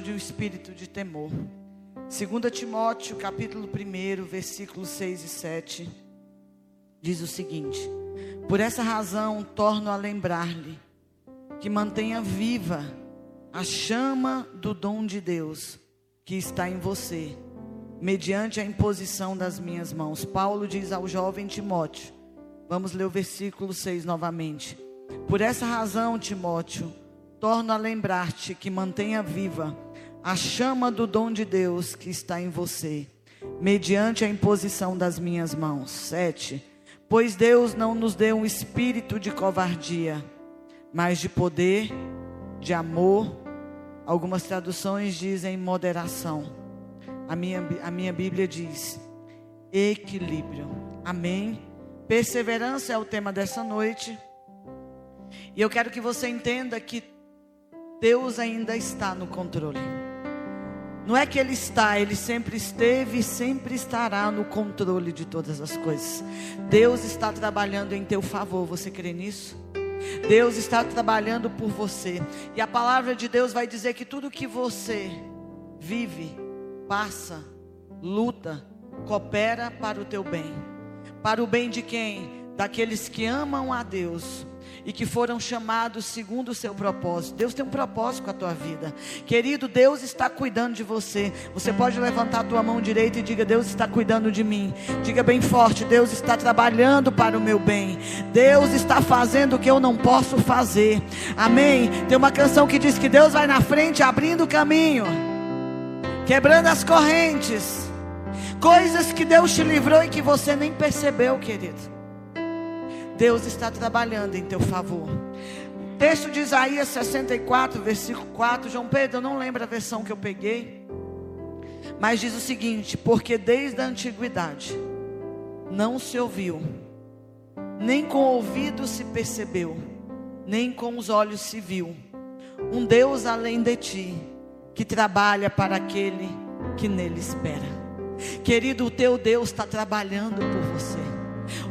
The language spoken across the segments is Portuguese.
de um espírito de temor. 2 Timóteo, capítulo 1, versículos 6 e 7, diz o seguinte: Por essa razão torno a lembrar-lhe que mantenha viva a chama do dom de Deus que está em você, mediante a imposição das minhas mãos. Paulo diz ao jovem Timóteo, vamos ler o versículo 6 novamente. Por essa razão, Timóteo, torno a lembrar-te que mantenha viva a chama do dom de Deus que está em você, mediante a imposição das minhas mãos. 7. Pois Deus não nos deu um espírito de covardia, mas de poder, de amor. Algumas traduções dizem moderação. A minha, a minha Bíblia diz equilíbrio. Amém. Perseverança é o tema dessa noite. E eu quero que você entenda que Deus ainda está no controle. Não é que Ele está, Ele sempre esteve e sempre estará no controle de todas as coisas. Deus está trabalhando em teu favor, você crê nisso? Deus está trabalhando por você. E a palavra de Deus vai dizer que tudo que você vive, passa, luta, coopera para o teu bem. Para o bem de quem? Daqueles que amam a Deus e que foram chamados segundo o seu propósito. Deus tem um propósito com a tua vida. Querido, Deus está cuidando de você. Você pode levantar a tua mão direita e diga: Deus está cuidando de mim. Diga bem forte: Deus está trabalhando para o meu bem. Deus está fazendo o que eu não posso fazer. Amém. Tem uma canção que diz que Deus vai na frente abrindo o caminho, quebrando as correntes. Coisas que Deus te livrou e que você nem percebeu, querido. Deus está trabalhando em teu favor. Texto de Isaías 64, versículo 4. João Pedro, eu não lembro a versão que eu peguei. Mas diz o seguinte: Porque desde a antiguidade não se ouviu, nem com o ouvido se percebeu, nem com os olhos se viu, um Deus além de ti, que trabalha para aquele que nele espera. Querido, o teu Deus está trabalhando por você.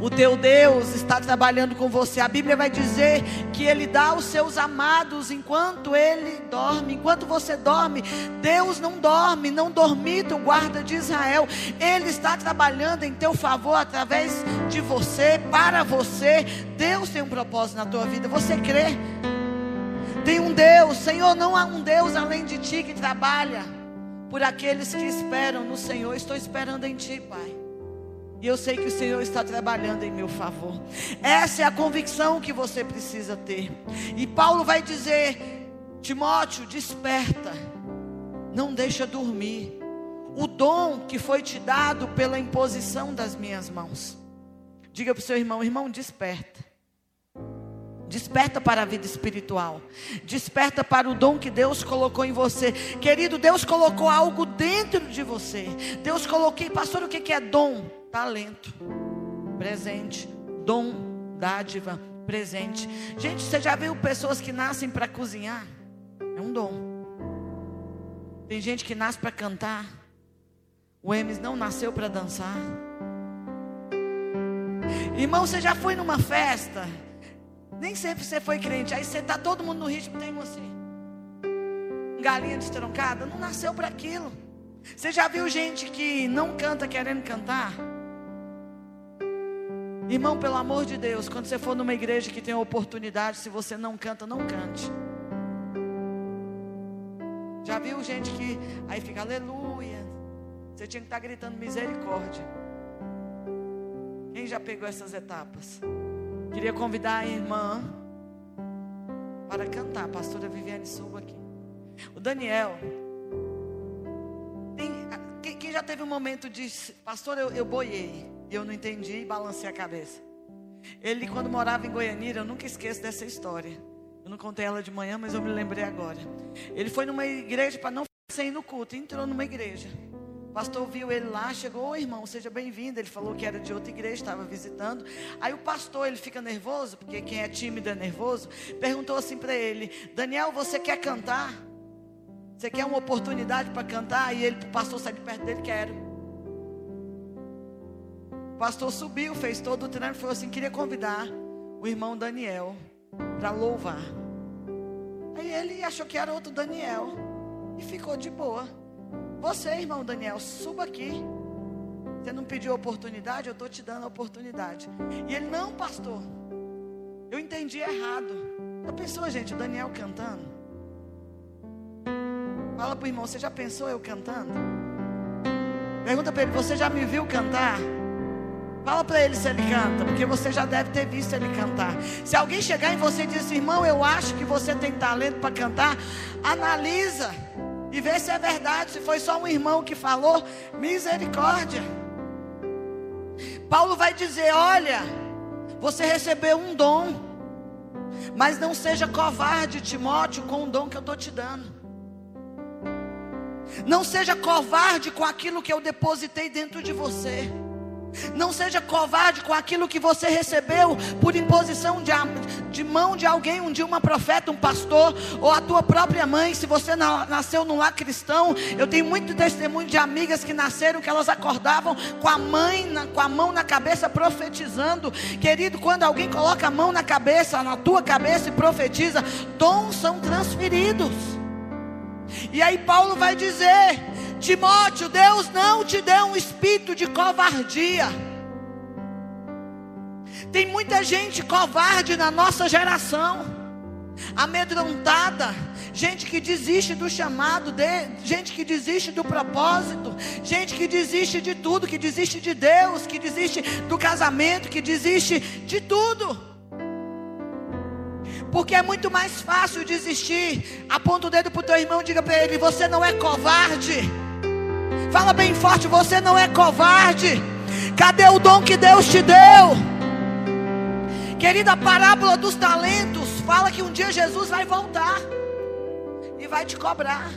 O teu Deus está trabalhando com você. A Bíblia vai dizer que Ele dá aos seus amados enquanto Ele dorme. Enquanto você dorme, Deus não dorme, não dormita o guarda de Israel. Ele está trabalhando em teu favor através de você, para você. Deus tem um propósito na tua vida. Você crê? Tem um Deus, Senhor, não há um Deus além de ti que trabalha por aqueles que esperam no Senhor. Estou esperando em ti, Pai. E eu sei que o Senhor está trabalhando em meu favor. Essa é a convicção que você precisa ter. E Paulo vai dizer: Timóteo, desperta. Não deixa dormir. O dom que foi te dado pela imposição das minhas mãos. Diga para o seu irmão: irmão, desperta. Desperta para a vida espiritual. Desperta para o dom que Deus colocou em você. Querido, Deus colocou algo dentro de você. Deus colocou, pastor, o que é dom? Talento, presente, dom, dádiva, presente. Gente, você já viu pessoas que nascem para cozinhar? É um dom. Tem gente que nasce para cantar. O Emes não nasceu para dançar. Irmão, você já foi numa festa? Nem sempre você foi crente. Aí você tá todo mundo no ritmo, tem você. Galinha destroncada, não nasceu para aquilo. Você já viu gente que não canta querendo cantar? Irmão, pelo amor de Deus, quando você for numa igreja que tem oportunidade, se você não canta, não cante. Já viu gente que aí fica aleluia. Você tinha que estar gritando misericórdia. Quem já pegou essas etapas? Queria convidar a irmã para cantar. A pastora Viviane suba aqui. O Daniel. Tem, quem já teve um momento de pastor, eu, eu boiei. E eu não entendi e balancei a cabeça. Ele, quando morava em Goianira, eu nunca esqueço dessa história. Eu não contei ela de manhã, mas eu me lembrei agora. Ele foi numa igreja para não ficar sem ir no culto. Entrou numa igreja. O pastor viu ele lá, chegou, Ô, irmão, seja bem-vindo. Ele falou que era de outra igreja, estava visitando. Aí o pastor, ele fica nervoso, porque quem é tímido é nervoso. Perguntou assim para ele: Daniel, você quer cantar? Você quer uma oportunidade para cantar? E ele, o pastor sai de perto dele, quero. O pastor subiu, fez todo o treino e falou assim: queria convidar o irmão Daniel para louvar. Aí ele achou que era outro Daniel. E ficou de boa. Você, irmão Daniel, suba aqui. Você não pediu oportunidade, eu estou te dando a oportunidade. E ele, não, pastor, eu entendi errado. Já pensou, gente, o Daniel cantando? Fala para o irmão, você já pensou eu cantando? Pergunta para ele, você já me viu cantar? Fala para ele se ele canta, porque você já deve ter visto ele cantar. Se alguém chegar em você e dizer assim, irmão, eu acho que você tem talento para cantar, analisa e vê se é verdade. Se foi só um irmão que falou, misericórdia. Paulo vai dizer: olha, você recebeu um dom, mas não seja covarde, Timóteo, com o dom que eu estou te dando. Não seja covarde com aquilo que eu depositei dentro de você. Não seja covarde com aquilo que você recebeu por imposição de, de mão de alguém, um dia uma profeta, um pastor, ou a tua própria mãe. Se você nasceu num lar cristão, eu tenho muito testemunho de amigas que nasceram que elas acordavam com a mãe, na, com a mão na cabeça profetizando. Querido, quando alguém coloca a mão na cabeça, na tua cabeça e profetiza, dons são transferidos. E aí Paulo vai dizer: Timóteo, Deus não te deu um espírito de covardia. Tem muita gente covarde na nossa geração, amedrontada, gente que desiste do chamado, de, gente que desiste do propósito, gente que desiste de tudo, que desiste de Deus, que desiste do casamento, que desiste de tudo. Porque é muito mais fácil desistir. Aponta o dedo para o teu irmão e diga para ele: Você não é covarde. Fala bem forte: Você não é covarde. Cadê o dom que Deus te deu? Querida, a parábola dos talentos fala que um dia Jesus vai voltar e vai te cobrar.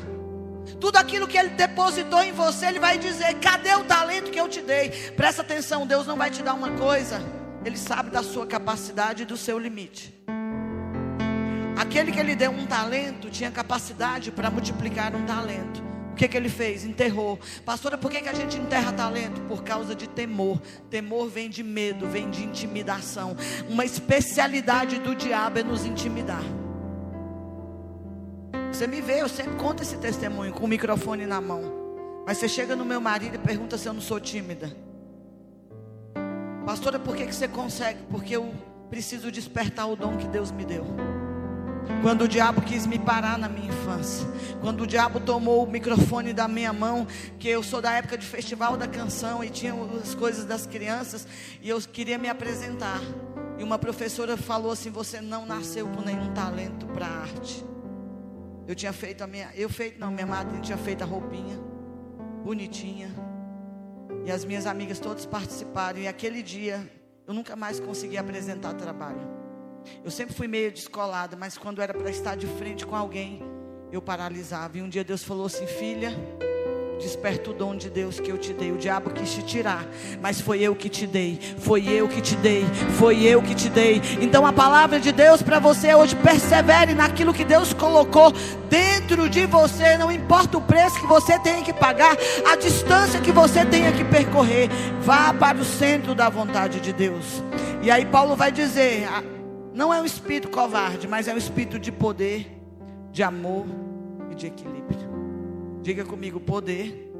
Tudo aquilo que Ele depositou em você, Ele vai dizer: Cadê o talento que eu te dei? Presta atenção, Deus não vai te dar uma coisa, Ele sabe da sua capacidade e do seu limite. Aquele que ele deu um talento tinha capacidade para multiplicar um talento. Que, que ele fez? Enterrou. Pastora, por que, que a gente enterra talento? Por causa de temor. Temor vem de medo, vem de intimidação. Uma especialidade do diabo é nos intimidar. Você me vê, eu sempre conto esse testemunho com o microfone na mão. Mas você chega no meu marido e pergunta se eu não sou tímida. Pastora, por que, que você consegue? Porque eu preciso despertar o dom que Deus me deu. Quando o diabo quis me parar na minha infância, quando o diabo tomou o microfone da minha mão, que eu sou da época de festival da canção e tinha as coisas das crianças, e eu queria me apresentar. E uma professora falou assim: Você não nasceu com nenhum talento para arte. Eu tinha feito a minha, eu feito não, minha madrinha tinha feito a roupinha, bonitinha. E as minhas amigas todas participaram. E aquele dia eu nunca mais consegui apresentar trabalho. Eu sempre fui meio descolada, mas quando era para estar de frente com alguém, eu paralisava. E um dia Deus falou assim: Filha, desperta o dom de Deus que eu te dei. O diabo quis te tirar, mas foi eu que te dei. Foi eu que te dei. Foi eu que te dei. Então a palavra de Deus para você hoje, persevere naquilo que Deus colocou dentro de você. Não importa o preço que você tenha que pagar, a distância que você tenha que percorrer. Vá para o centro da vontade de Deus. E aí Paulo vai dizer. Não é um espírito covarde, mas é um espírito de poder, de amor e de equilíbrio. Diga comigo: poder,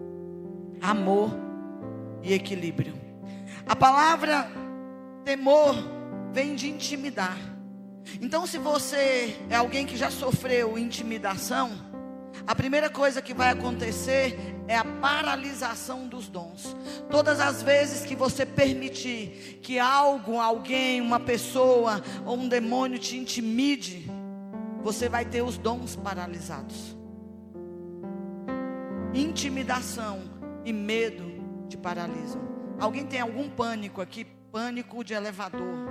amor e equilíbrio. A palavra temor vem de intimidar. Então, se você é alguém que já sofreu intimidação, a primeira coisa que vai acontecer é a paralisação dos dons. Todas as vezes que você permitir que algo, alguém, uma pessoa ou um demônio te intimide, você vai ter os dons paralisados. Intimidação e medo te paralisam. Alguém tem algum pânico aqui? Pânico de elevador.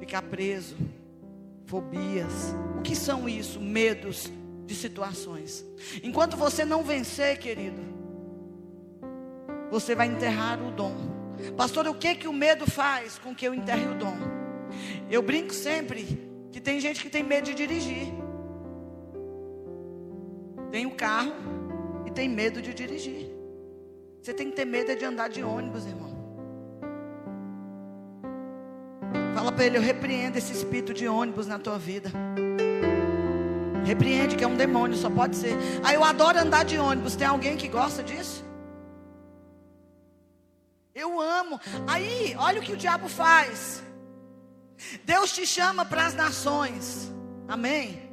Ficar preso. Fobias. O que são isso? Medos de situações. Enquanto você não vencer, querido, você vai enterrar o dom. Pastor, o que que o medo faz com que eu enterre o dom? Eu brinco sempre que tem gente que tem medo de dirigir. Tem o um carro e tem medo de dirigir. Você tem que ter medo de andar de ônibus, irmão. Fala para ele, eu repreendo esse espírito de ônibus na tua vida. Repreende que é um demônio, só pode ser. Aí eu adoro andar de ônibus. Tem alguém que gosta disso? Eu amo. Aí, olha o que o diabo faz. Deus te chama para as nações. Amém.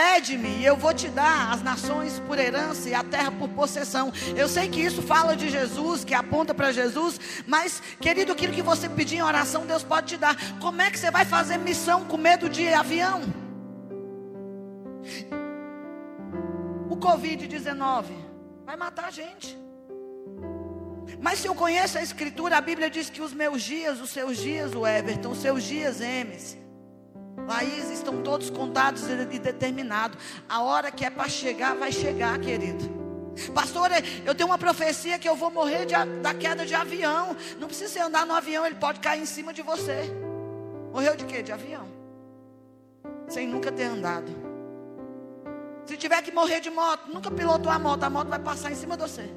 Pede-me e eu vou te dar as nações por herança e a terra por possessão. Eu sei que isso fala de Jesus, que aponta para Jesus, mas, querido, aquilo que você pedir em oração, Deus pode te dar. Como é que você vai fazer missão com medo de avião? O Covid-19 vai matar a gente. Mas se eu conheço a Escritura, a Bíblia diz que os meus dias, os seus dias, o Everton, os seus dias, Emes, Laís, estão todos contados e determinados. A hora que é para chegar, vai chegar, querido. Pastor, eu tenho uma profecia que eu vou morrer de, da queda de avião. Não precisa você andar no avião, ele pode cair em cima de você. Morreu de quê? De avião. Sem nunca ter andado. Se tiver que morrer de moto, nunca pilotou a moto, a moto vai passar em cima de você.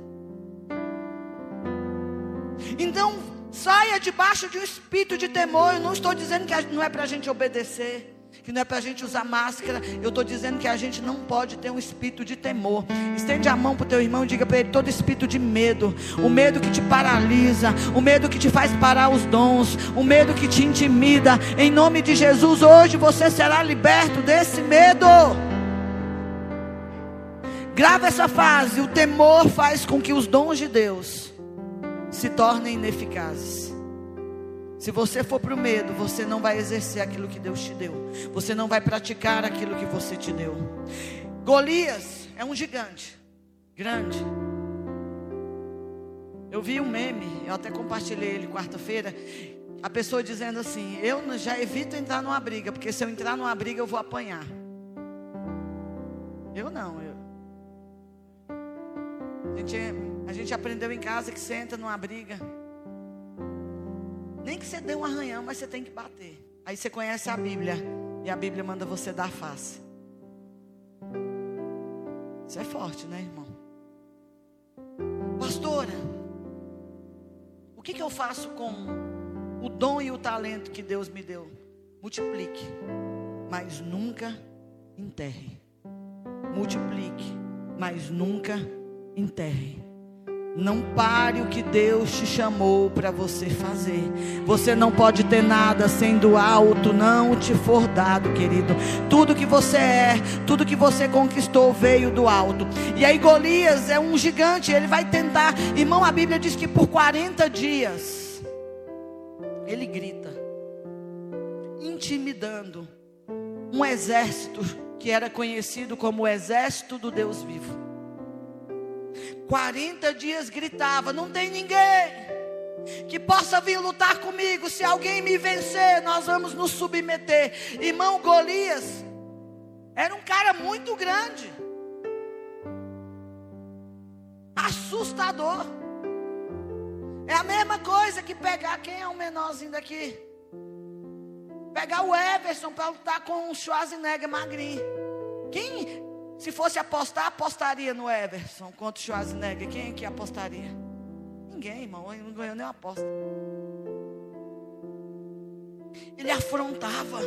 Então, Saia debaixo de um espírito de temor. Eu não estou dizendo que não é para a gente obedecer que não é para a gente usar máscara. Eu estou dizendo que a gente não pode ter um espírito de temor. Estende a mão para o teu irmão e diga para ele: todo espírito de medo, o medo que te paralisa, o medo que te faz parar os dons, o medo que te intimida. Em nome de Jesus, hoje você será liberto desse medo. Grava essa fase: o temor faz com que os dons de Deus se tornem ineficazes. Se você for para o medo, você não vai exercer aquilo que Deus te deu. Você não vai praticar aquilo que você te deu. Golias é um gigante, grande. Eu vi um meme, eu até compartilhei ele quarta-feira. A pessoa dizendo assim: Eu já evito entrar numa briga, porque se eu entrar numa briga eu vou apanhar. Eu não, eu. A gente é a gente aprendeu em casa que você entra numa briga. Nem que você dê um arranhão, mas você tem que bater. Aí você conhece a Bíblia. E a Bíblia manda você dar face. Isso é forte, né, irmão? Pastora, o que, que eu faço com o dom e o talento que Deus me deu? Multiplique, mas nunca enterre. Multiplique, mas nunca enterre. Não pare o que Deus te chamou para você fazer. Você não pode ter nada sendo alto, não te for dado, querido. Tudo que você é, tudo que você conquistou veio do alto. E aí Golias é um gigante, ele vai tentar. Irmão, a Bíblia diz que por 40 dias ele grita, intimidando um exército que era conhecido como o exército do Deus vivo. 40 dias gritava: Não tem ninguém que possa vir lutar comigo. Se alguém me vencer, nós vamos nos submeter. Irmão Golias era um cara muito grande, assustador. É a mesma coisa que pegar quem é o menorzinho daqui. Pegar o Everson para lutar com o Schwarzenegger magrinho. Quem se fosse apostar, apostaria no Everson contra o Schwarzenegger. Quem é que apostaria? Ninguém, irmão. Ele não ganhou nem uma aposta. Ele afrontava.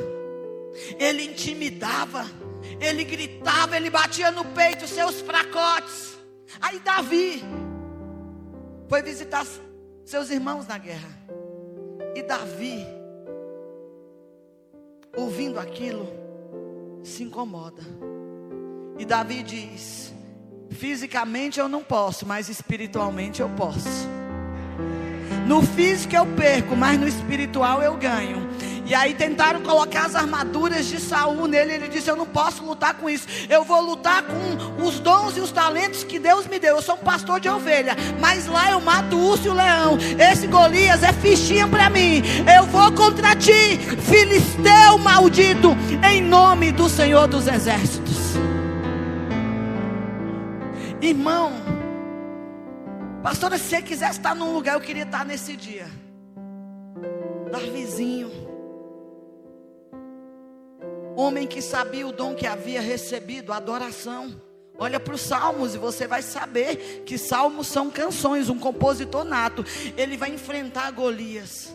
Ele intimidava. Ele gritava. Ele batia no peito seus fracotes. Aí Davi foi visitar seus irmãos na guerra. E Davi, ouvindo aquilo, se incomoda. E Davi diz: Fisicamente eu não posso, mas espiritualmente eu posso. No físico eu perco, mas no espiritual eu ganho. E aí tentaram colocar as armaduras de Saul nele. Ele disse: Eu não posso lutar com isso. Eu vou lutar com os dons e os talentos que Deus me deu. Eu sou um pastor de ovelha. Mas lá eu mato o urso e o leão. Esse Golias é fichinha para mim. Eu vou contra ti, filisteu maldito, em nome do Senhor dos Exércitos. Irmão, pastora, se você quisesse estar num lugar, eu queria estar nesse dia. Davizinho, homem que sabia o dom que havia recebido, adoração. Olha para os salmos e você vai saber que salmos são canções, um compositor nato. Ele vai enfrentar Golias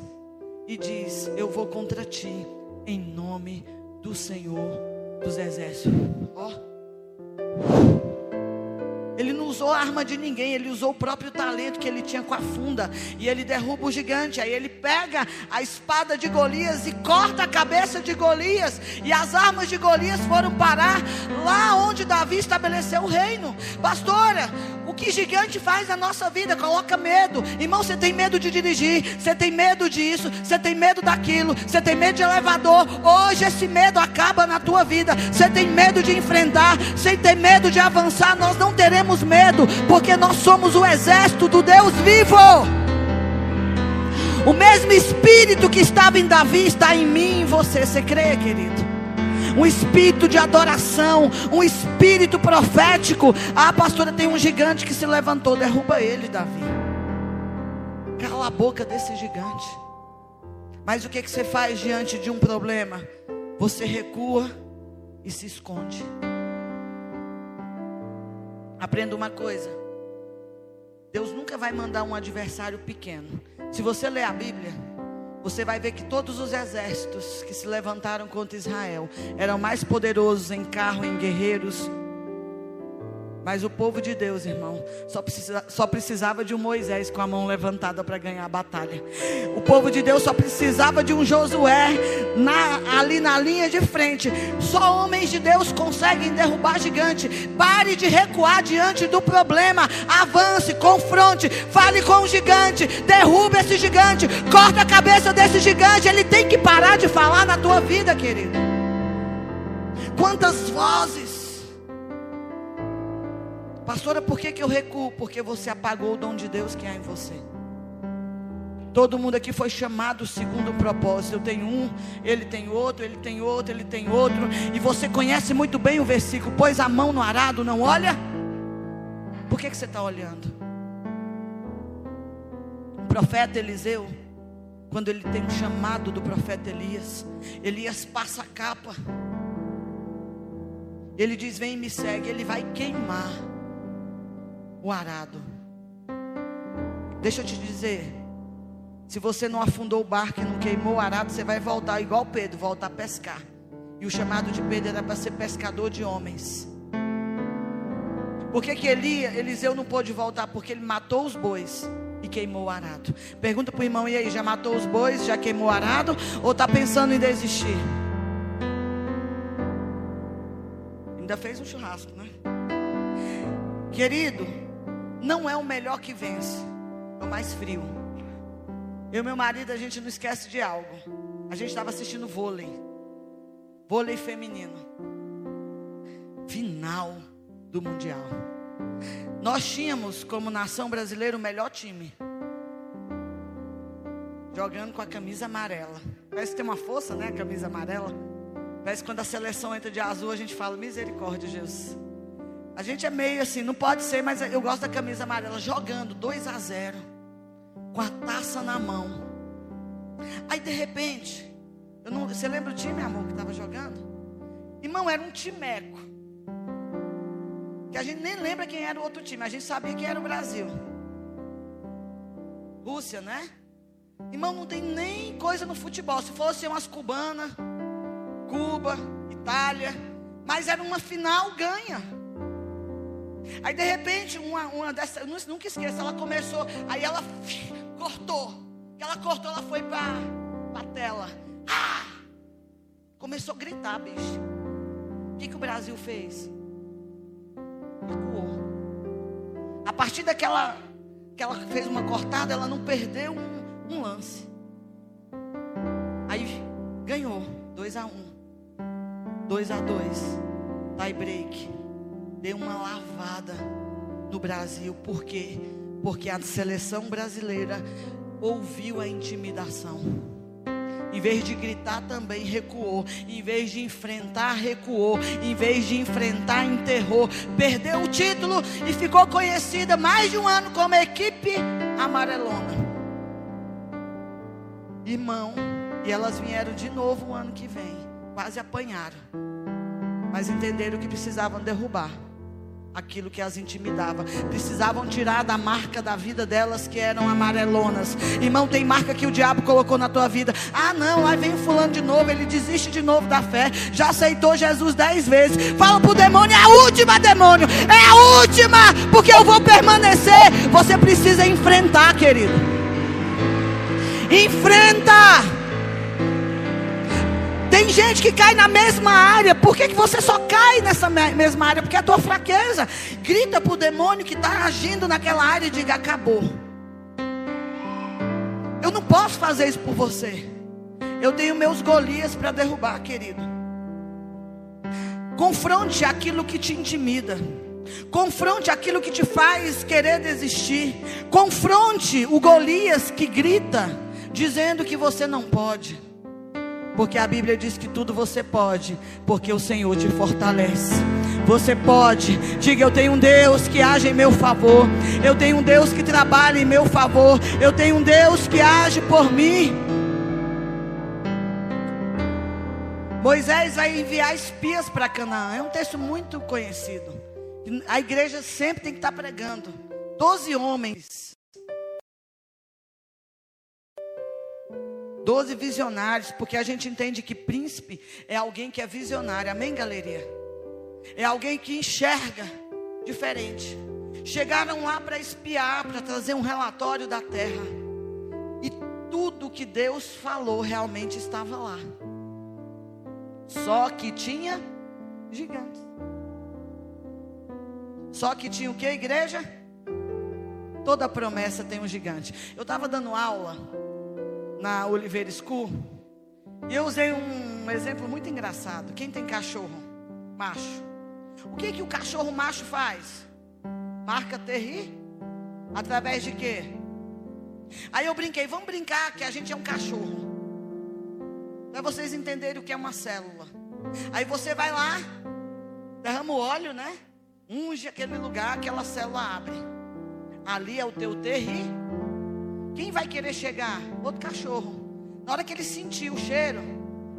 e diz: Eu vou contra ti, em nome do Senhor dos exércitos. Ó. Não usou a arma de ninguém, ele usou o próprio talento que ele tinha com a funda. E ele derruba o gigante. Aí ele pega a espada de Golias e corta a cabeça de Golias. E as armas de Golias foram parar lá onde Davi estabeleceu o reino. Pastora, o que gigante faz na nossa vida? Coloca medo. Irmão, você tem medo de dirigir, você tem medo disso, você tem medo daquilo, você tem medo de elevador. Hoje esse medo acaba na tua vida. Você tem medo de enfrentar, você tem medo de avançar. Nós não teremos medo, porque nós somos o exército do Deus vivo. O mesmo espírito que estava em Davi está em mim e em você. Você crê, querido? Um espírito de adoração, um espírito profético. Ah, pastora, tem um gigante que se levantou, derruba ele, Davi. Cala a boca desse gigante. Mas o que, que você faz diante de um problema? Você recua e se esconde. Aprenda uma coisa. Deus nunca vai mandar um adversário pequeno. Se você ler a Bíblia, você vai ver que todos os exércitos que se levantaram contra Israel eram mais poderosos em carro, em guerreiros, mas o povo de Deus, irmão, só, precisa, só precisava de um Moisés com a mão levantada para ganhar a batalha. O povo de Deus só precisava de um Josué na, ali na linha de frente. Só homens de Deus conseguem derrubar gigante. Pare de recuar diante do problema. Avance, confronte, fale com o gigante, derrube esse gigante, corta a cabeça desse gigante. Ele tem que parar de falar na tua vida, querido. Quantas vozes Pastora, por que, que eu recuo? Porque você apagou o dom de Deus que há em você. Todo mundo aqui foi chamado segundo um propósito. Eu tenho um, ele tem outro, ele tem outro, ele tem outro. E você conhece muito bem o versículo: Pois a mão no arado, não olha? Por que, que você está olhando? O profeta Eliseu, quando ele tem um chamado do profeta Elias, Elias passa a capa. Ele diz: Vem e me segue. Ele vai queimar o arado. Deixa eu te dizer. Se você não afundou o barco e não queimou o arado, você vai voltar igual Pedro, voltar a pescar. E o chamado de Pedro era para ser pescador de homens. Por que, que Elia, Eliseu não pôde voltar? Porque ele matou os bois e queimou o arado. Pergunta para o irmão, e aí, já matou os bois, já queimou o arado? Ou está pensando em desistir? Ainda fez um churrasco, né? Querido, não é o melhor que vence, é o mais frio. Eu e meu marido, a gente não esquece de algo. A gente estava assistindo vôlei, vôlei feminino, final do Mundial. Nós tínhamos, como nação brasileira, o melhor time. Jogando com a camisa amarela. Parece que tem uma força, né? A camisa amarela. Parece que quando a seleção entra de azul, a gente fala: Misericórdia, Jesus. A gente é meio assim, não pode ser, mas eu gosto da camisa amarela jogando 2 a 0 com a taça na mão. Aí de repente, não, você lembra o time, amor, que estava jogando? Irmão, era um timeco. Que a gente nem lembra quem era o outro time, a gente sabia que era o Brasil. Rússia, né? Irmão, não tem nem coisa no futebol. Se fosse umas cubanas, Cuba, Itália, mas era uma final ganha. Aí de repente, uma, uma dessas, nunca esqueço, ela começou, aí ela cortou. Ela cortou, ela foi para a tela. Ah! Começou a gritar, bicho. O que, que o Brasil fez? Recuou. A partir daquela que ela fez uma cortada, ela não perdeu um, um lance. Aí ganhou 2 a 1 um, 2 a 2 tie break deu uma lavada no Brasil. Por quê? Porque a seleção brasileira ouviu a intimidação. Em vez de gritar, também recuou. Em vez de enfrentar, recuou. Em vez de enfrentar, enterrou. Perdeu o título e ficou conhecida mais de um ano como equipe amarelona. Irmão, e elas vieram de novo o ano que vem. Quase apanharam. Mas entenderam que precisavam derrubar. Aquilo que as intimidava. Precisavam tirar da marca da vida delas que eram amarelonas. Irmão, tem marca que o diabo colocou na tua vida. Ah, não, aí vem o fulano de novo, ele desiste de novo da fé. Já aceitou Jesus dez vezes. Fala pro demônio, é a última, demônio. É a última, porque eu vou permanecer. Você precisa enfrentar, querido. Enfrenta. Tem gente que cai na mesma área. Por que, que você só cai nessa mesma área? Porque é a tua fraqueza. Grita para o demônio que está agindo naquela área e diga: acabou. Eu não posso fazer isso por você. Eu tenho meus Golias para derrubar, querido. Confronte aquilo que te intimida. Confronte aquilo que te faz querer desistir. Confronte o Golias que grita, dizendo que você não pode. Porque a Bíblia diz que tudo você pode, porque o Senhor te fortalece. Você pode, diga: Eu tenho um Deus que age em meu favor. Eu tenho um Deus que trabalha em meu favor. Eu tenho um Deus que age por mim. Moisés vai enviar espias para Canaã. É um texto muito conhecido. A igreja sempre tem que estar pregando. Doze homens Doze visionários, porque a gente entende que príncipe é alguém que é visionário, amém, galeria? É alguém que enxerga diferente. Chegaram lá para espiar, para trazer um relatório da terra. E tudo que Deus falou realmente estava lá. Só que tinha gigantes. Só que tinha o que, igreja? Toda promessa tem um gigante. Eu estava dando aula na Oliveira School. E eu usei um exemplo muito engraçado. Quem tem cachorro macho? O que que o cachorro macho faz? Marca terri através de quê? Aí eu brinquei, vamos brincar que a gente é um cachorro. Para vocês entenderem o que é uma célula. Aí você vai lá, derrama o óleo, né? Unge aquele lugar, aquela célula abre. Ali é o teu terri quem vai querer chegar? Outro cachorro. Na hora que ele sentir o cheiro,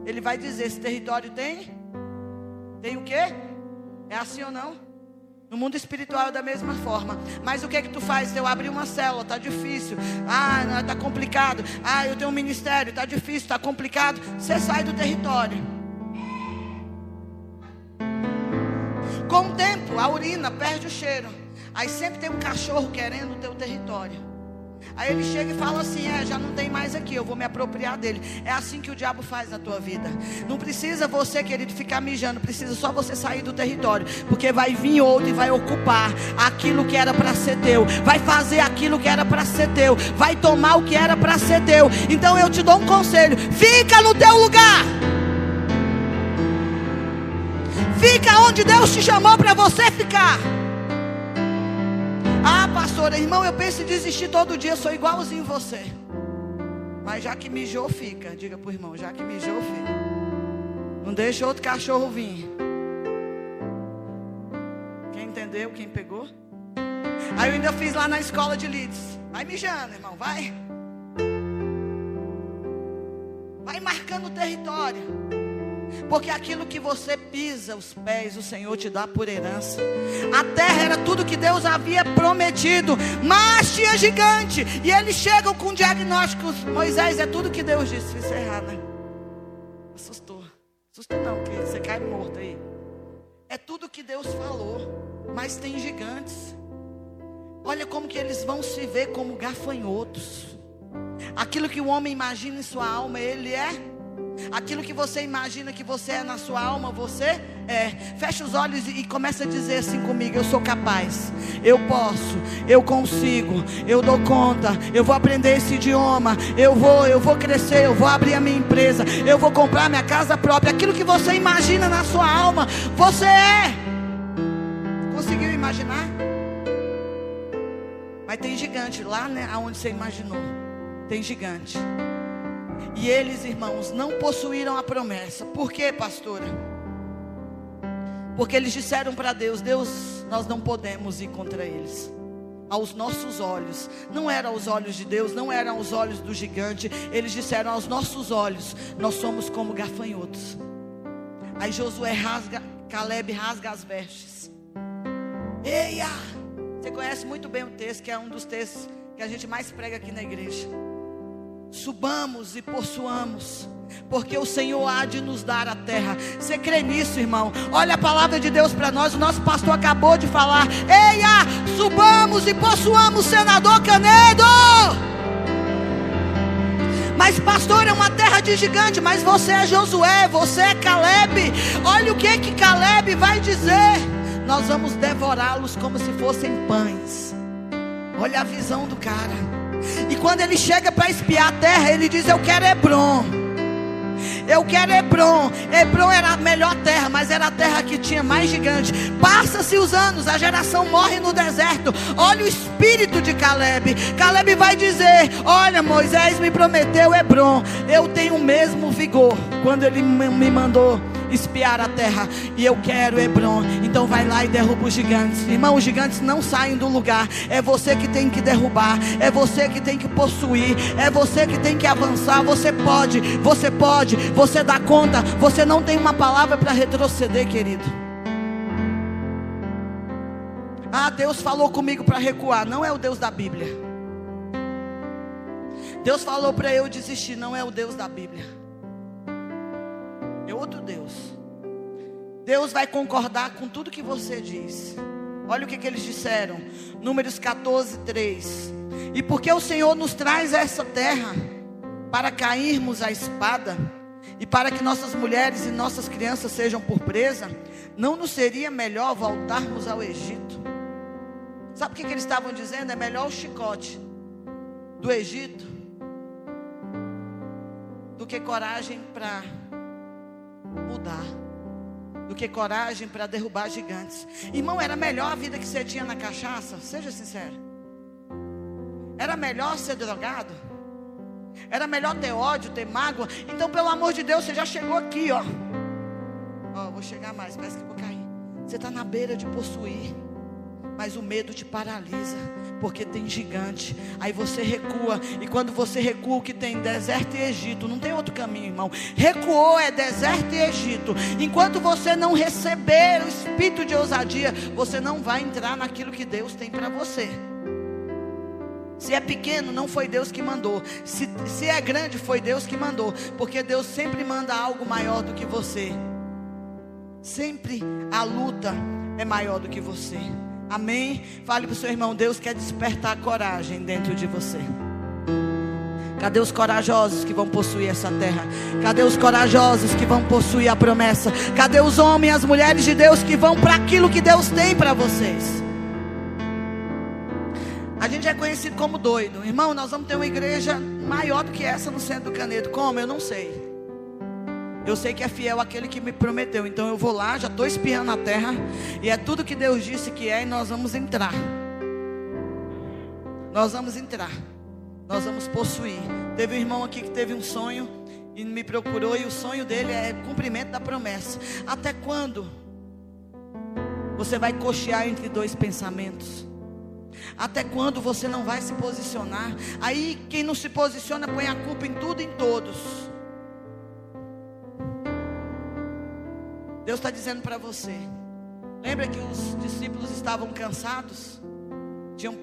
ele vai dizer: esse território tem? Tem o quê? É assim ou não? No mundo espiritual é da mesma forma. Mas o que é que tu faz? Eu abri uma célula, tá difícil. Ah, não, tá complicado. Ah, eu tenho um ministério, tá difícil, tá complicado. Você sai do território. Com o tempo, a urina perde o cheiro. Aí sempre tem um cachorro querendo o teu território. Aí ele chega e fala assim: É, já não tem mais aqui, eu vou me apropriar dele. É assim que o diabo faz na tua vida. Não precisa você, querido, ficar mijando, precisa só você sair do território, porque vai vir outro e vai ocupar aquilo que era para ser teu, vai fazer aquilo que era para ser teu, vai tomar o que era para ser teu. Então eu te dou um conselho: fica no teu lugar. Fica onde Deus te chamou para você ficar. Pastora, irmão, eu penso em desistir todo dia, sou igualzinho você. Mas já que mijou, fica. Diga para o irmão, já que mijou, fica. Não deixa outro cachorro vir. Quem entendeu? Quem pegou? Aí eu ainda fiz lá na escola de Leeds. Vai mijando, irmão, vai. Vai marcando o território. Porque aquilo que você pisa os pés, o Senhor te dá por herança. A terra era tudo que Deus havia prometido, mas tinha gigante. E eles chegam com diagnósticos: Moisés, é tudo que Deus disse. Isso é errado? Assustou. Assustou não, porque você cai morto aí. É tudo que Deus falou, mas tem gigantes. Olha como que eles vão se ver como gafanhotos. Aquilo que o homem imagina em sua alma, ele é Aquilo que você imagina que você é na sua alma, você é. Fecha os olhos e, começa a dizer assim comigo: Eu sou capaz, eu posso, eu consigo, eu dou conta, eu vou aprender esse idioma, eu vou, eu vou crescer, eu vou abrir a minha empresa, eu vou comprar minha casa própria. Aquilo que você imagina na sua alma, você é. Conseguiu imaginar? Mas tem gigante lá, né? Aonde você imaginou? Tem gigante. E eles, irmãos, não possuíram a promessa. Por quê, pastora? Porque eles disseram para Deus: Deus, nós não podemos ir contra eles. Aos nossos olhos, não eram os olhos de Deus, não eram os olhos do gigante. Eles disseram aos nossos olhos: Nós somos como gafanhotos. Aí Josué rasga, Caleb rasga as vestes. Eia! Você conhece muito bem o texto, que é um dos textos que a gente mais prega aqui na igreja. Subamos e possuamos porque o Senhor há de nos dar a terra. Você crê nisso, irmão? Olha a palavra de Deus para nós. O nosso pastor acabou de falar: Eia, subamos e possuamos, senador Canedo. Mas, pastor, é uma terra de gigante. Mas você é Josué, você é Caleb. Olha o que que Caleb vai dizer. Nós vamos devorá-los como se fossem pães. Olha a visão do cara. E quando ele chega para espiar a terra, ele diz: Eu quero Hebron. Eu quero Hebron. Hebron era a melhor terra, mas era a terra que tinha mais gigante. Passa-se os anos, a geração morre no deserto. Olha o espírito de Caleb. Caleb vai dizer: Olha, Moisés me prometeu Hebron. Eu tenho o mesmo vigor quando ele me mandou espiar a terra. E eu quero Hebron. Então vai lá e derruba os gigantes. Irmão, os gigantes não saem do lugar. É você que tem que derrubar. É você que tem que possuir. É você que tem que avançar. Você pode, você pode, você dá conta. Você não tem uma palavra para retroceder, querido. Ah, Deus falou comigo para recuar. Não é o Deus da Bíblia. Deus falou para eu desistir. Não é o Deus da Bíblia é outro Deus. Deus vai concordar com tudo que você diz. Olha o que, que eles disseram. Números 14, 3. E porque o Senhor nos traz essa terra para cairmos a espada e para que nossas mulheres e nossas crianças sejam por presa, não nos seria melhor voltarmos ao Egito? Sabe o que, que eles estavam dizendo? É melhor o chicote do Egito do que coragem para mudar do que coragem para derrubar gigantes. Irmão, era melhor a vida que você tinha na cachaça? Seja sincero. Era melhor ser drogado? Era melhor ter ódio, ter mágoa? Então, pelo amor de Deus, você já chegou aqui, ó. Ó, vou chegar mais, parece que vou cair. Você está na beira de possuir mas o medo te paralisa, porque tem gigante. Aí você recua, e quando você recua, o que tem deserto e Egito, não tem outro caminho, irmão. Recuou é deserto e Egito. Enquanto você não receber o espírito de ousadia, você não vai entrar naquilo que Deus tem para você. Se é pequeno, não foi Deus que mandou. Se, se é grande, foi Deus que mandou. Porque Deus sempre manda algo maior do que você. Sempre a luta é maior do que você. Amém? Fale para o seu irmão: Deus quer despertar coragem dentro de você. Cadê os corajosos que vão possuir essa terra? Cadê os corajosos que vão possuir a promessa? Cadê os homens e as mulheres de Deus que vão para aquilo que Deus tem para vocês? A gente é conhecido como doido. Irmão, nós vamos ter uma igreja maior do que essa no centro do Canedo. Como? Eu não sei. Eu sei que é fiel aquele que me prometeu. Então eu vou lá, já estou espiando a terra. E é tudo que Deus disse que é, e nós vamos entrar. Nós vamos entrar. Nós vamos possuir. Teve um irmão aqui que teve um sonho e me procurou. E o sonho dele é cumprimento da promessa. Até quando você vai cochear entre dois pensamentos? Até quando você não vai se posicionar? Aí quem não se posiciona põe a culpa em tudo e em todos. Deus está dizendo para você. Lembra que os discípulos estavam cansados? Tinham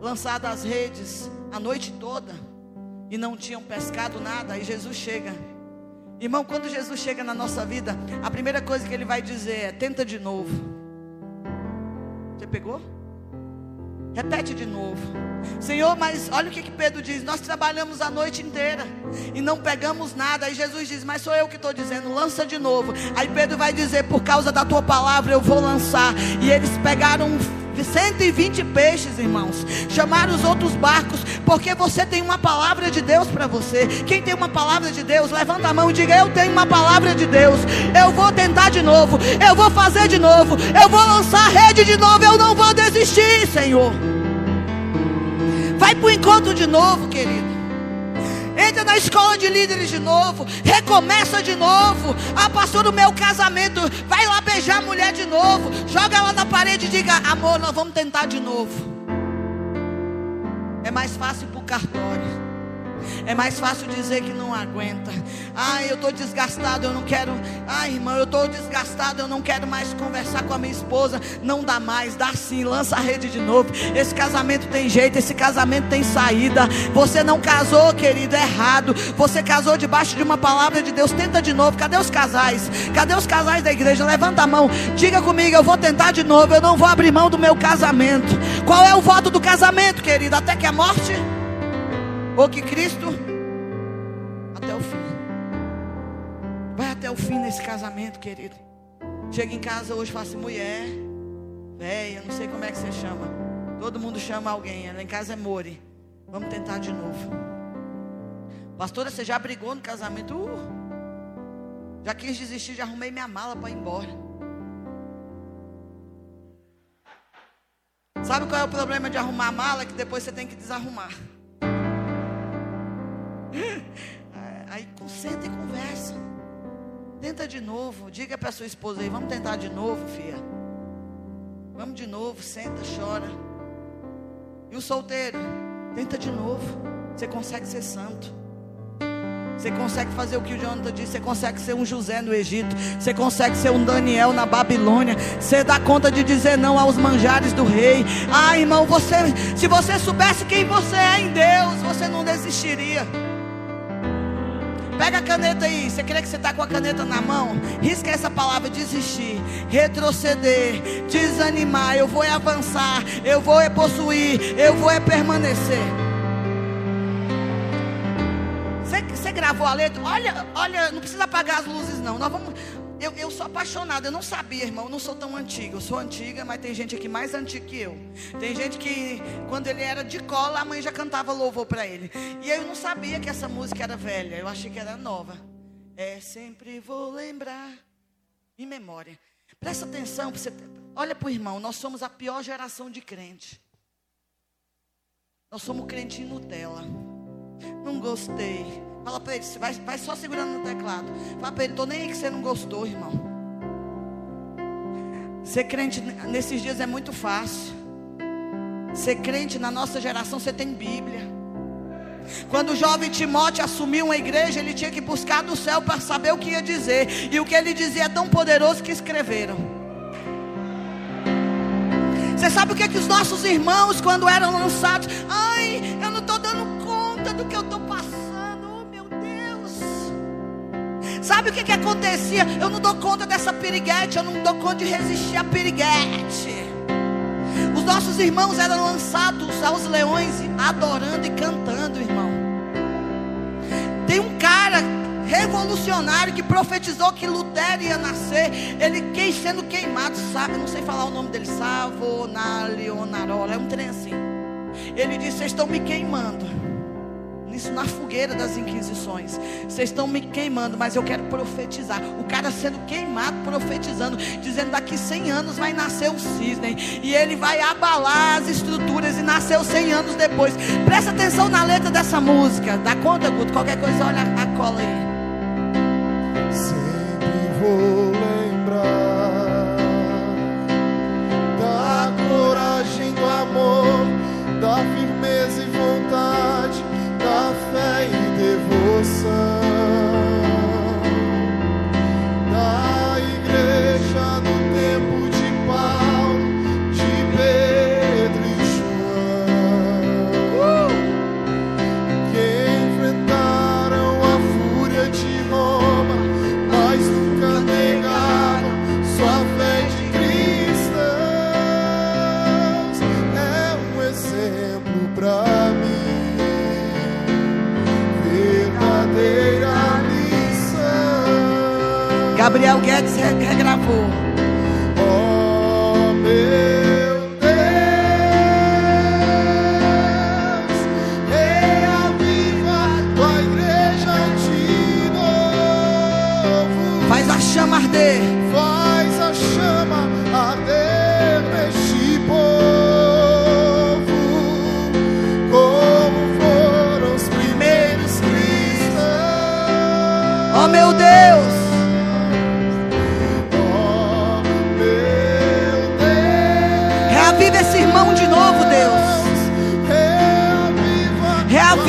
lançado as redes a noite toda e não tinham pescado nada. Aí Jesus chega. Irmão, quando Jesus chega na nossa vida, a primeira coisa que ele vai dizer é: tenta de novo. Você pegou? Repete de novo. Senhor, mas olha o que, que Pedro diz: Nós trabalhamos a noite inteira e não pegamos nada. Aí Jesus diz: Mas sou eu que estou dizendo, lança de novo. Aí Pedro vai dizer: Por causa da tua palavra eu vou lançar. E eles pegaram 120 peixes, irmãos. Chamaram os outros barcos, porque você tem uma palavra de Deus para você. Quem tem uma palavra de Deus, levanta a mão e diga: Eu tenho uma palavra de Deus. Eu vou tentar de novo. Eu vou fazer de novo. Eu vou lançar a rede de novo. Eu não vou desistir, Senhor. Vai para o encontro de novo, querido. Entra na escola de líderes de novo. Recomeça de novo. Ah, pastor, o meu casamento. Vai lá beijar a mulher de novo. Joga ela na parede e diga: Amor, nós vamos tentar de novo. É mais fácil para o cartório. É mais fácil dizer que não aguenta. Ai, eu estou desgastado, eu não quero. Ai, irmão, eu estou desgastado, eu não quero mais conversar com a minha esposa. Não dá mais, dá sim, lança a rede de novo. Esse casamento tem jeito, esse casamento tem saída. Você não casou, querido, é errado. Você casou debaixo de uma palavra de Deus. Tenta de novo. Cadê os casais? Cadê os casais da igreja? Levanta a mão. Diga comigo, eu vou tentar de novo. Eu não vou abrir mão do meu casamento. Qual é o voto do casamento, querido? Até que a morte? Ou que Cristo até o fim. Vai até o fim nesse casamento, querido. Chega em casa hoje fala assim, mulher, velha, não sei como é que você chama. Todo mundo chama alguém. Lá em casa é Mori. Vamos tentar de novo. Pastora, você já brigou no casamento? Uh, já quis desistir, já arrumei minha mala para ir embora. Sabe qual é o problema de arrumar a mala? Que depois você tem que desarrumar. Aí senta e conversa. Tenta de novo. Diga para sua esposa aí, vamos tentar de novo, filha. Vamos de novo, senta, chora. E o solteiro, tenta de novo. Você consegue ser santo. Você consegue fazer o que o Jonathan disse. Você consegue ser um José no Egito. Você consegue ser um Daniel na Babilônia. Você dá conta de dizer não aos manjares do rei. Ah, irmão, você, se você soubesse quem você é em Deus, você não desistiria. Pega a caneta aí. Você crê que você está com a caneta na mão? Risca essa palavra desistir, retroceder, desanimar. Eu vou avançar, eu vou é possuir, eu vou é permanecer. Você, você gravou a letra? Olha, olha, não precisa apagar as luzes, não. Nós vamos. Eu, eu sou apaixonada, eu não sabia, irmão, eu não sou tão antiga. Eu sou antiga, mas tem gente aqui mais antiga que eu. Tem gente que, quando ele era de cola, a mãe já cantava louvor para ele. E eu não sabia que essa música era velha, eu achei que era nova. É, sempre vou lembrar, em memória. Presta atenção, você, olha para o irmão, nós somos a pior geração de crente. Nós somos crente em Nutella. Não gostei. Fala para ele, vai, vai só segurando no teclado. Fala para ele, estou nem aí que você não gostou, irmão. Ser crente nesses dias é muito fácil. Ser crente na nossa geração, você tem Bíblia. Quando o jovem Timóteo assumiu uma igreja, ele tinha que buscar do céu para saber o que ia dizer. E o que ele dizia é tão poderoso que escreveram. Você sabe o que, é que os nossos irmãos, quando eram lançados, ai, eu não estou dando conta do que eu estou passando. Sabe o que, que acontecia? Eu não dou conta dessa piriguete, eu não dou conta de resistir à piriguete. Os nossos irmãos eram lançados aos leões, adorando e cantando, irmão. Tem um cara revolucionário que profetizou que Lutero ia nascer. Ele quem sendo queimado, sabe? Não sei falar o nome dele, Savonarionarola, é um trem assim. Ele disse: Vocês estão me queimando isso na fogueira das inquisições. Vocês estão me queimando, mas eu quero profetizar. O cara sendo queimado, profetizando, dizendo daqui 100 anos vai nascer o cisne. E ele vai abalar as estruturas e nasceu 100 anos depois. Presta atenção na letra dessa música. Dá conta, Guto? Qualquer coisa, olha a cola aí. Sempre vou lembrar da coragem, do amor, da firmeza e vontade fé e devoção. Gabriel Guedes regravou.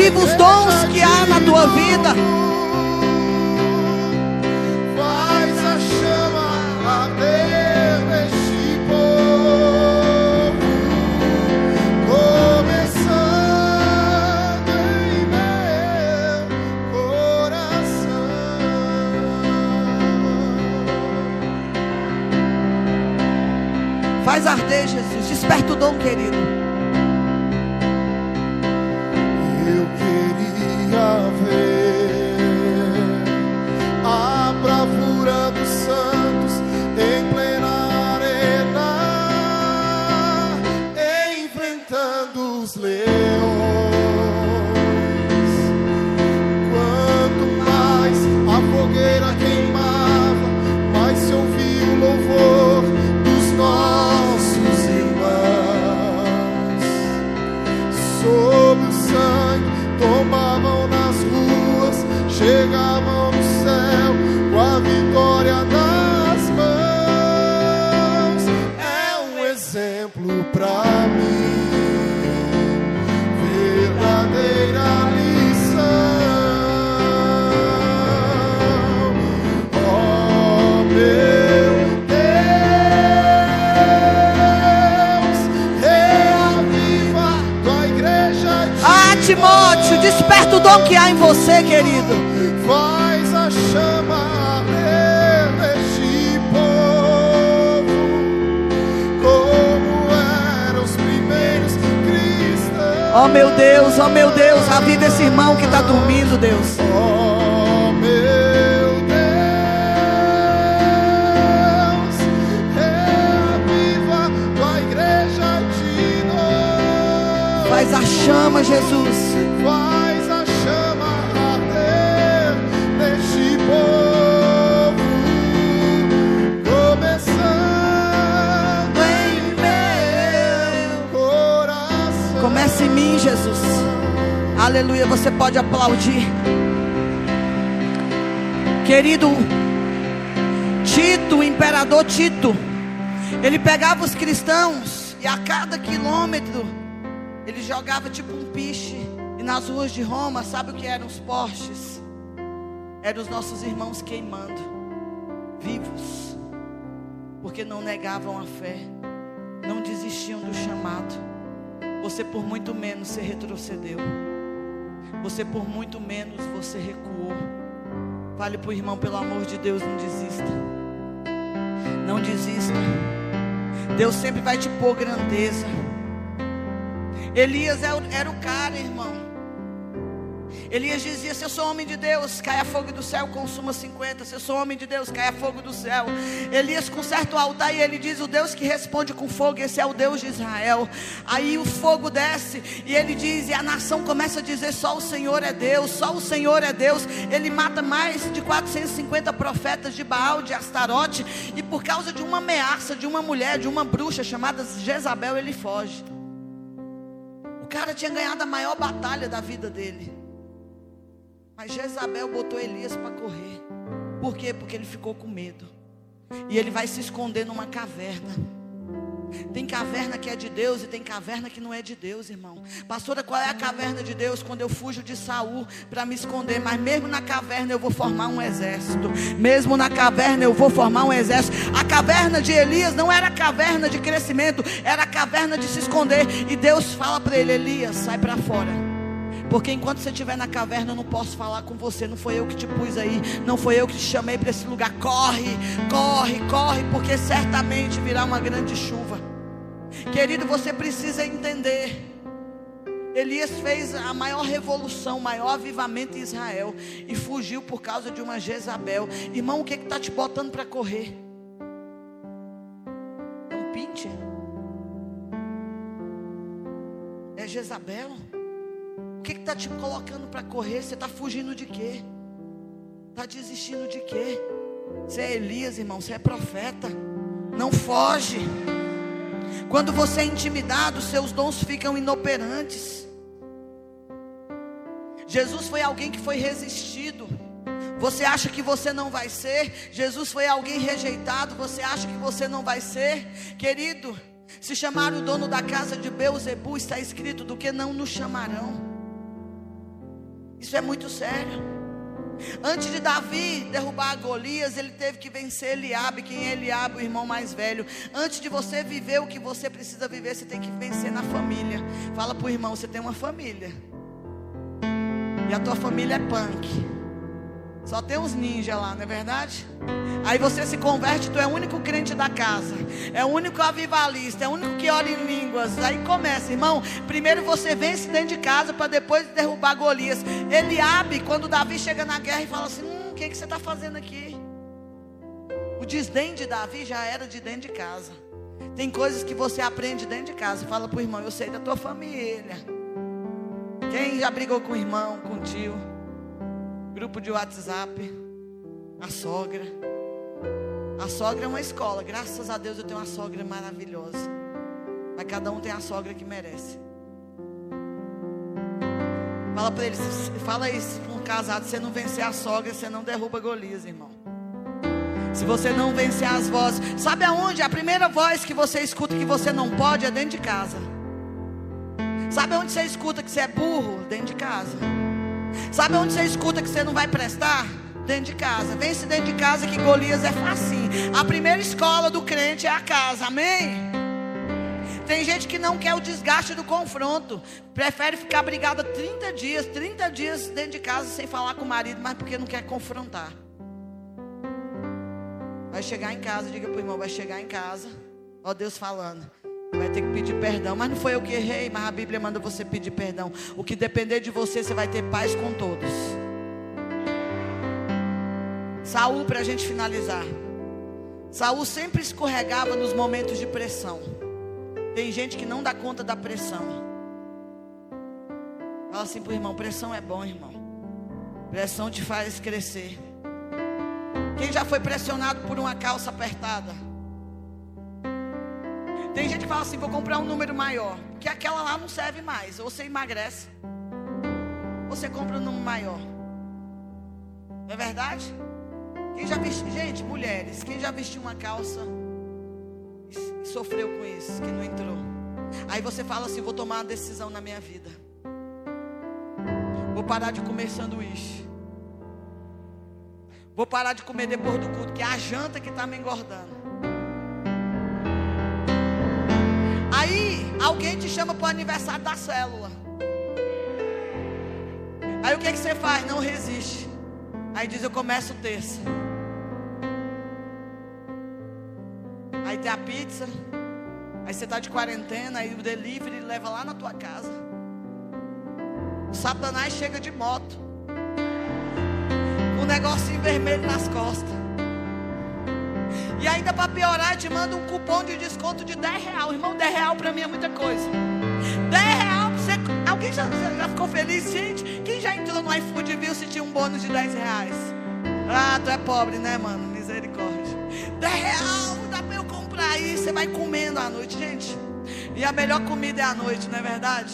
Reaviva os dons que na tua vida. Faz a chama arder neste povo, começando em meu coração. Faz arder, Jesus. Desperta o dom, querido. Desperta o dom que há em você, querido. Faz a chama arder neste povo, como eram os primeiros cristãos. Oh meu Deus, oh meu Deus, aviva esse irmão que está dormindo, Deus. Oh meu Deus, reaviva tua igreja de novo. Faz a chama, Jesus. Em mim, Jesus. Aleluia, você pode aplaudir. Querido Tito, o imperador Tito, ele pegava os cristãos e a cada quilômetro ele jogava tipo um piche. E nas ruas de Roma, sabe o que eram os postes? Eram os nossos irmãos queimando, vivos, porque não negavam a fé, não desistiam do chamado. Você por muito menos se retrocedeu. Você por muito menos você recuou. Fale para o irmão, pelo amor de Deus, não desista. Não desista. Deus sempre vai te pôr grandeza. Elias era o- era o cara, irmão. Elias dizia: Se eu sou homem de Deus, caia fogo do céu, consuma 50. Se eu sou homem de Deus, caia fogo do céu. Elias conserta o altar e ele diz: O Deus que responde com fogo, esse é o Deus de Israel. Aí o fogo desce e ele diz: E a nação começa a dizer: Só o Senhor é Deus, só o Senhor é Deus. Ele mata mais de 450 profetas de Baal, de Astarote, e por causa de uma ameaça de uma mulher, de uma bruxa chamada Jezabel, ele foge. O cara tinha ganhado a maior batalha da vida dele. Mas Jezabel botou Elias para correr. Por quê? Porque ele ficou com medo. E ele vai se esconder numa caverna. Tem caverna que é de Deus e tem caverna que não é de Deus, irmão. Pastora, qual é a caverna de Deus? Quando eu fujo de Saul para me esconder, mas mesmo na caverna eu vou formar um exército. Mesmo na caverna eu vou formar um exército. A caverna de Elias não era caverna de crescimento, era caverna de se esconder. E Deus fala para ele: Elias, sai para fora. Porque enquanto você estiver na caverna, eu não posso falar com você. Não foi eu que te pus aí. Não foi eu que te chamei para esse lugar. Corre, corre, corre. Porque certamente virá uma grande chuva. Querido, você precisa entender. Elias fez a maior revolução, o maior avivamento em Israel. E fugiu por causa de uma Jezabel. Irmão, o que está te botando para correr? É um pincher? É Jezabel? O que está te colocando para correr? Você está fugindo de quê? Está desistindo de quê? Você é Elias, irmão, você é profeta. Não foge. Quando você é intimidado, seus dons ficam inoperantes. Jesus foi alguém que foi resistido. Você acha que você não vai ser? Jesus foi alguém rejeitado. Você acha que você não vai ser? Querido, se chamar o dono da casa de Beuzebu, está escrito: do que não nos chamarão. Isso é muito sério. Antes de Davi derrubar Golias, ele teve que vencer Eliabe. Quem é Eliabe? O irmão mais velho. Antes de você viver o que você precisa viver, você tem que vencer na família. Fala para o irmão: você tem uma família. E a tua família é punk. Só tem uns ninjas lá, não é verdade? Aí você se converte, tu é o único crente da casa, é o único avivalista, é o único que ora em línguas. Aí começa, irmão. Primeiro você vence dentro de casa para depois derrubar Golias. Eliabe, quando Davi chega na guerra e fala assim: Hum, o que, que você está fazendo aqui? O desdém de Davi já era de dentro de casa. Tem coisas que você aprende dentro de casa. Fala para o irmão: Eu sei da tua família. Quem já brigou com o irmão, com o tio? Grupo de WhatsApp. A sogra. A sogra é uma escola. Graças a Deus eu tenho uma sogra maravilhosa. Mas cada um tem a sogra que merece. Fala para eles, fala isso para um casado, se você não vencer a sogra, você não derruba Golias, irmão. Se você não vencer as vozes, sabe aonde? A primeira voz que você escuta que você não pode é dentro de casa. Sabe onde você escuta que você é burro? Dentro de casa. Sabe onde você escuta que você não vai prestar? Dentro de casa. Vence dentro de casa que Golias é facinho. A primeira escola do crente é a casa. Amém? Tem gente que não quer o desgaste do confronto. Prefere ficar brigada 30 dias, 30 dias dentro de casa sem falar com o marido, mas porque não quer confrontar. Vai chegar em casa, diga para o irmão, vai chegar em casa. Ó Deus falando. Vai ter que pedir perdão. Mas não foi eu que errei, mas a Bíblia manda você pedir perdão. O que depender de você, você vai ter paz com todos. Saul, para a gente finalizar. Saul sempre escorregava nos momentos de pressão. Tem gente que não dá conta da pressão. Fala assim pro irmão: pressão é bom, irmão. Pressão te faz crescer. Quem já foi pressionado por uma calça apertada? Tem gente que fala assim: vou comprar um número maior, porque aquela lá não serve mais. Ou você emagrece, ou você compra um número maior. Não é verdade? Quem já vestiu, gente, mulheres, quem já vestiu uma calça e sofreu com isso, que não entrou. Aí você fala assim: vou tomar uma decisão na minha vida. Vou parar de comer sanduíche. Vou parar de comer depois do culto, que é a janta que está me engordando. Alguém te chama para o aniversário da célula. Aí o que, que você faz? Não resiste. Aí diz: Eu começo terça. Aí tem a pizza. Aí você está de quarentena. Aí o delivery leva lá na tua casa. O Satanás chega de moto. Com um negocinho vermelho nas costas. E ainda para piorar, te manda um cupom de desconto de 10 real. Irmão, 10 real para mim é muita coisa. 10 real, você, alguém já, já ficou feliz? Gente, quem já entrou no iFood e viu se tinha um bônus de 10 reais? Ah, tu é pobre, né, mano? Misericórdia. 10 real, dá para eu comprar aí. Você vai comendo à noite, gente. E a melhor comida é à noite, não é verdade?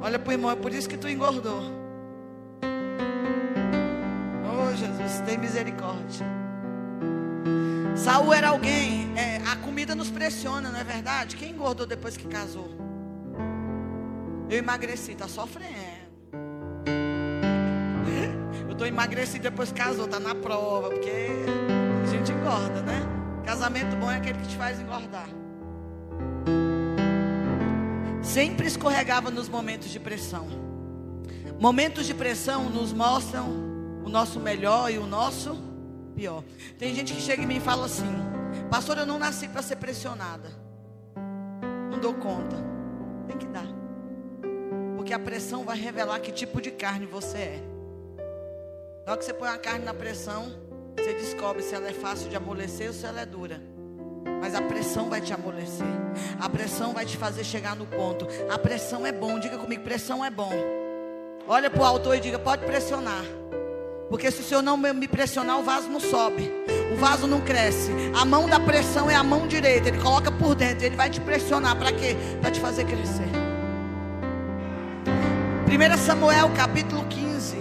Olha pro irmão, é por isso que tu engordou. Oh, Jesus, tem misericórdia. Saul era alguém, é, a comida nos pressiona, não é verdade? Quem engordou depois que casou? Eu emagreci, tá sofrendo. Eu tô emagrecido depois que casou, tá na prova, porque a gente engorda, né? Casamento bom é aquele que te faz engordar. Sempre escorregava nos momentos de pressão. Momentos de pressão nos mostram o nosso melhor e o nosso pior. Tem gente que chega e fala assim: Pastor, eu não nasci para ser pressionada. Não dou conta. Tem que dar. Porque a pressão vai revelar que tipo de carne você é. Na hora que você põe a carne na pressão, você descobre se ela é fácil de amolecer ou se ela é dura. Mas a pressão vai te amolecer. A pressão vai te fazer chegar no ponto. A pressão é bom. Diga comigo, pressão é bom. Olha para o autor e diga, pode pressionar. Porque se o Senhor não me pressionar, o vaso não sobe. O vaso não cresce. A mão da pressão é a mão direita. Ele coloca por dentro. Ele vai te pressionar. Para quê? Para te fazer crescer. 1 Samuel capítulo 15.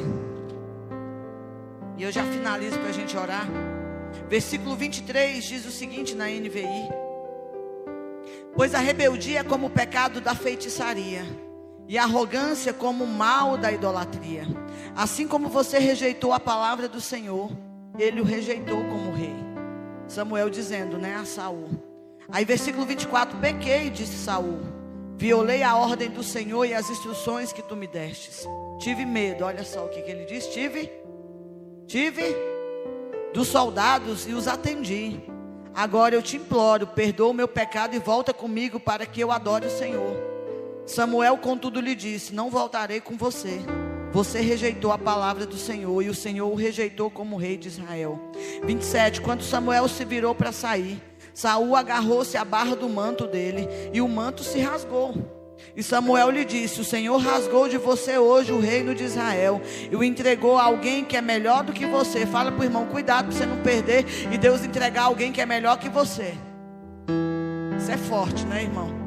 E eu já finalizo para a gente orar. Versículo 23 diz o seguinte na NVI: Pois a rebeldia é como o pecado da feitiçaria, e arrogância como o mal da idolatria. Assim como você rejeitou a palavra do Senhor, ele o rejeitou como rei. Samuel dizendo, né, a Saul. Aí versículo 24, pequei, disse Saul. Violei a ordem do Senhor e as instruções que tu me destes. Tive medo, olha só o que, que ele diz, tive tive dos soldados e os atendi. Agora eu te imploro, perdoa o meu pecado e volta comigo para que eu adore o Senhor. Samuel, contudo, lhe disse: Não voltarei com você. Você rejeitou a palavra do Senhor e o Senhor o rejeitou como rei de Israel. 27. Quando Samuel se virou para sair, Saul agarrou-se à barra do manto dele e o manto se rasgou. E Samuel lhe disse: O Senhor rasgou de você hoje o reino de Israel e o entregou a alguém que é melhor do que você. Fala para o irmão: cuidado para você não perder e Deus entregar alguém que é melhor que você. Isso é forte, né, irmão?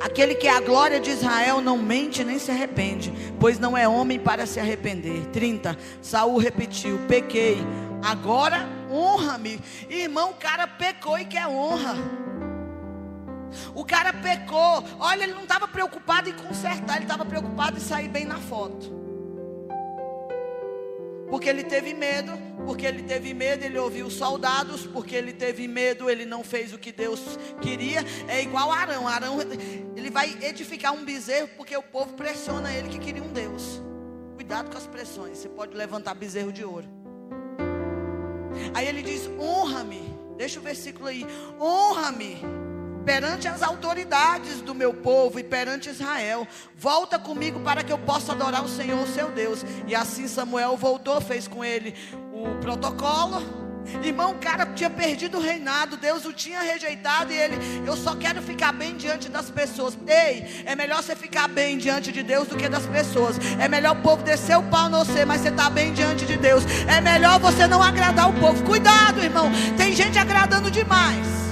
Aquele que é a glória de Israel não mente nem se arrepende, pois não é homem para se arrepender. 30. Saul repetiu: Pequei, agora honra-me. Irmão, o cara pecou e quer honra. O cara pecou. Olha, ele não estava preocupado em consertar, ele estava preocupado em sair bem na foto. Porque ele teve medo, porque ele teve medo, ele ouviu soldados, porque ele teve medo, ele não fez o que Deus queria. É igual Arão. Arão, ele vai edificar um bezerro porque o povo pressiona ele que queria um Deus. Cuidado com as pressões, você pode levantar bezerro de ouro. Aí ele diz: honra-me. Deixa o versículo aí. Honra-me perante as autoridades do meu povo e perante Israel. Volta comigo para que eu possa adorar o Senhor, seu Deus. E assim Samuel voltou, fez com ele o protocolo. Irmão, o cara tinha perdido o reinado, Deus o tinha rejeitado e ele, eu só quero ficar bem diante das pessoas. Ei, é melhor você ficar bem diante de Deus do que das pessoas. É melhor o povo descer o pau no você, mas você está bem diante de Deus. É melhor você não agradar o povo. Cuidado, irmão, tem gente agradando demais.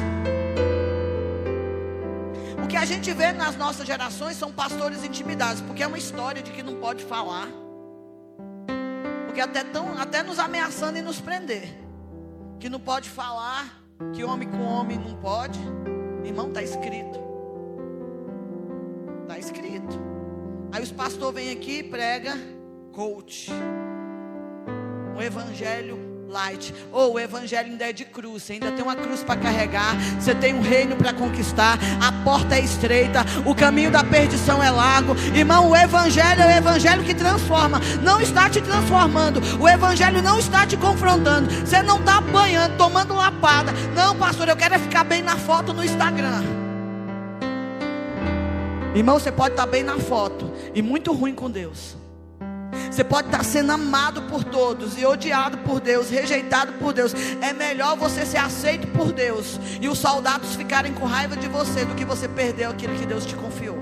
Gente vê nas nossas gerações são pastores intimidados, porque é uma história de que não pode falar. Porque até, tão, até nos ameaçando e nos prender. Que não pode falar, que homem com homem não pode. Irmão, está escrito. Está escrito. Aí os pastores vêm aqui e prega coach. Um evangelho light. Ou o evangelho ainda é de cruz, você ainda tem uma cruz para carregar, você tem um reino para conquistar, a porta é estreita, o caminho da perdição é largo. Irmão, o evangelho é o evangelho que transforma, não está te transformando, o evangelho não está te confrontando, você não está apanhando, tomando lapada. Não, pastor, eu quero é ficar bem na foto no Instagram. Irmão, você pode estar bem na foto e muito ruim com Deus. Você pode estar sendo amado por todos e odiado por Deus, rejeitado por Deus. É melhor você ser aceito por Deus e os soldados ficarem com raiva de você do que você perder aquilo que Deus te confiou.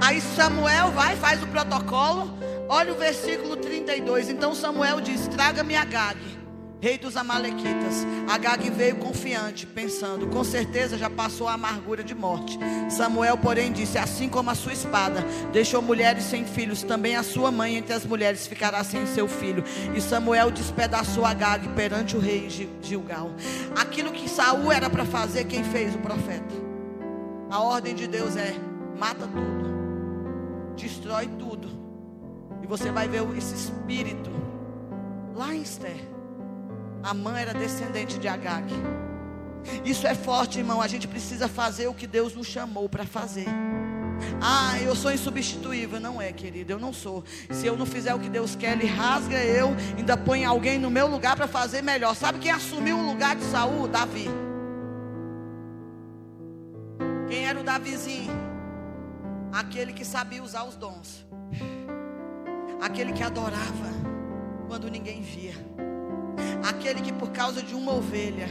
Aí Samuel vai, faz o protocolo. Olha o versículo 32. Então Samuel diz: Traga-me Agag rei dos Amalequitas. Agag veio confiante, pensando: com certeza já passou a amargura de morte. Samuel, porém, disse: Assim como a sua espada deixou mulheres sem filhos, também a sua mãe entre as mulheres ficará sem seu filho. E Samuel despedaçou Agag perante o rei Gilgal. Aquilo que Saul era para fazer, quem fez? O profeta. A ordem de Deus é: mata tudo, destrói tudo. E você vai ver esse espírito lá em Esther. A mãe era descendente de Agag. Isso é forte, irmão. A gente precisa fazer o que Deus nos chamou para fazer. Ah, eu sou insubstituível. Não é, querido, eu não sou. Se eu não fizer o que Deus quer, Ele rasga eu, ainda põe alguém no meu lugar para fazer melhor. Sabe quem assumiu o lugar de Saul? Davi. Quem era o Davizinho? Aquele que sabia usar os dons. Aquele que adorava quando ninguém via. Aquele que por causa de uma ovelha,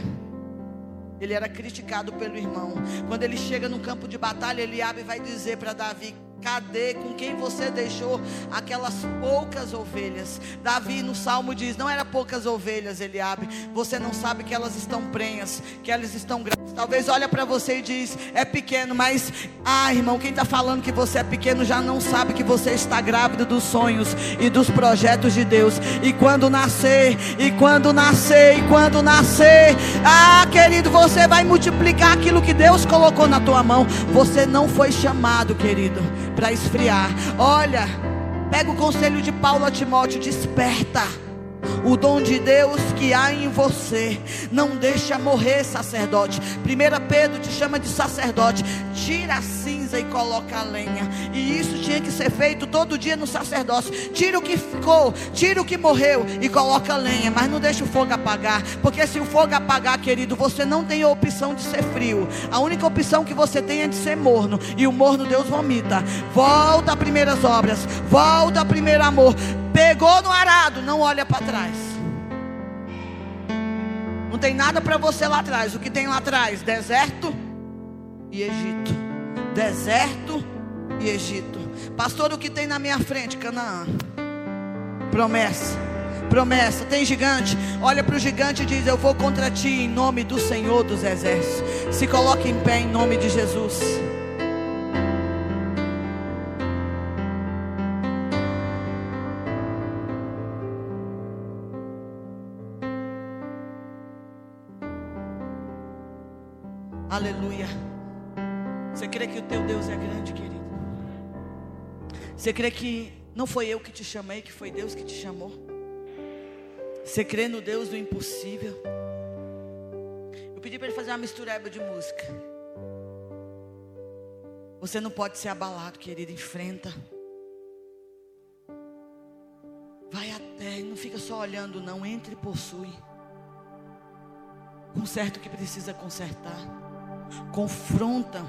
ele era criticado pelo irmão. Quando ele chega no campo de batalha, Eliabe vai dizer para Davi: Cadê com quem você deixou aquelas poucas ovelhas? Davi no salmo diz: Não era poucas ovelhas, Eliabe. Você não sabe que elas estão prenhas, que elas estão grandes. Talvez olha para você e diz: É pequeno, mas ah, irmão, quem está falando que você é pequeno já não sabe que você está grávido dos sonhos e dos projetos de Deus. E quando nascer, e quando nascer, e quando nascer, ah, querido, você vai multiplicar aquilo que Deus colocou na tua mão. Você não foi chamado, querido para esfriar. Olha, pega o conselho de Paulo a Timóteo, desperta o dom de Deus que há em você. Não deixa morrer, sacerdote. 1 Pedro te chama de sacerdote. Tira a cinza e coloca a lenha. E isso tinha que ser feito todo dia no sacerdócio. Tira o que ficou, tira o que morreu e coloca a lenha. Mas não deixa o fogo apagar. Porque se o fogo apagar, querido, você não tem a opção de ser frio. A única opção que você tem é de ser morno. E o morno Deus vomita. Volta a primeiras obras. Volta a primeiro amor. Pegou no arado, não olha para trás. Não tem nada para você lá atrás. O que tem lá atrás? Deserto e Egito. Deserto e Egito. Pastor, o que tem na minha frente? Canaã. Promessa. Promessa. Tem gigante. Olha para o gigante e diz: Eu vou contra ti em nome do Senhor dos Exércitos. Se coloque em pé em nome de Jesus. Aleluia. Você crê que o teu Deus é grande, querido? Você crê que não foi eu que te chamei, que foi Deus que te chamou? Você crê no Deus do impossível? Eu pedi para ele fazer uma mistureba de música. Você não pode ser abalado, querido. Enfrenta. Vai até, não fica só olhando, não. Entre e possui. Conserta o que precisa consertar confronta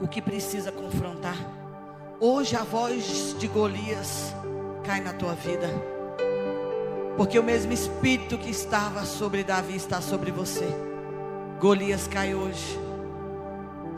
o que precisa confrontar. Hoje a voz de Golias cai na tua vida. Porque o mesmo espírito que estava sobre Davi está sobre você. Golias cai hoje.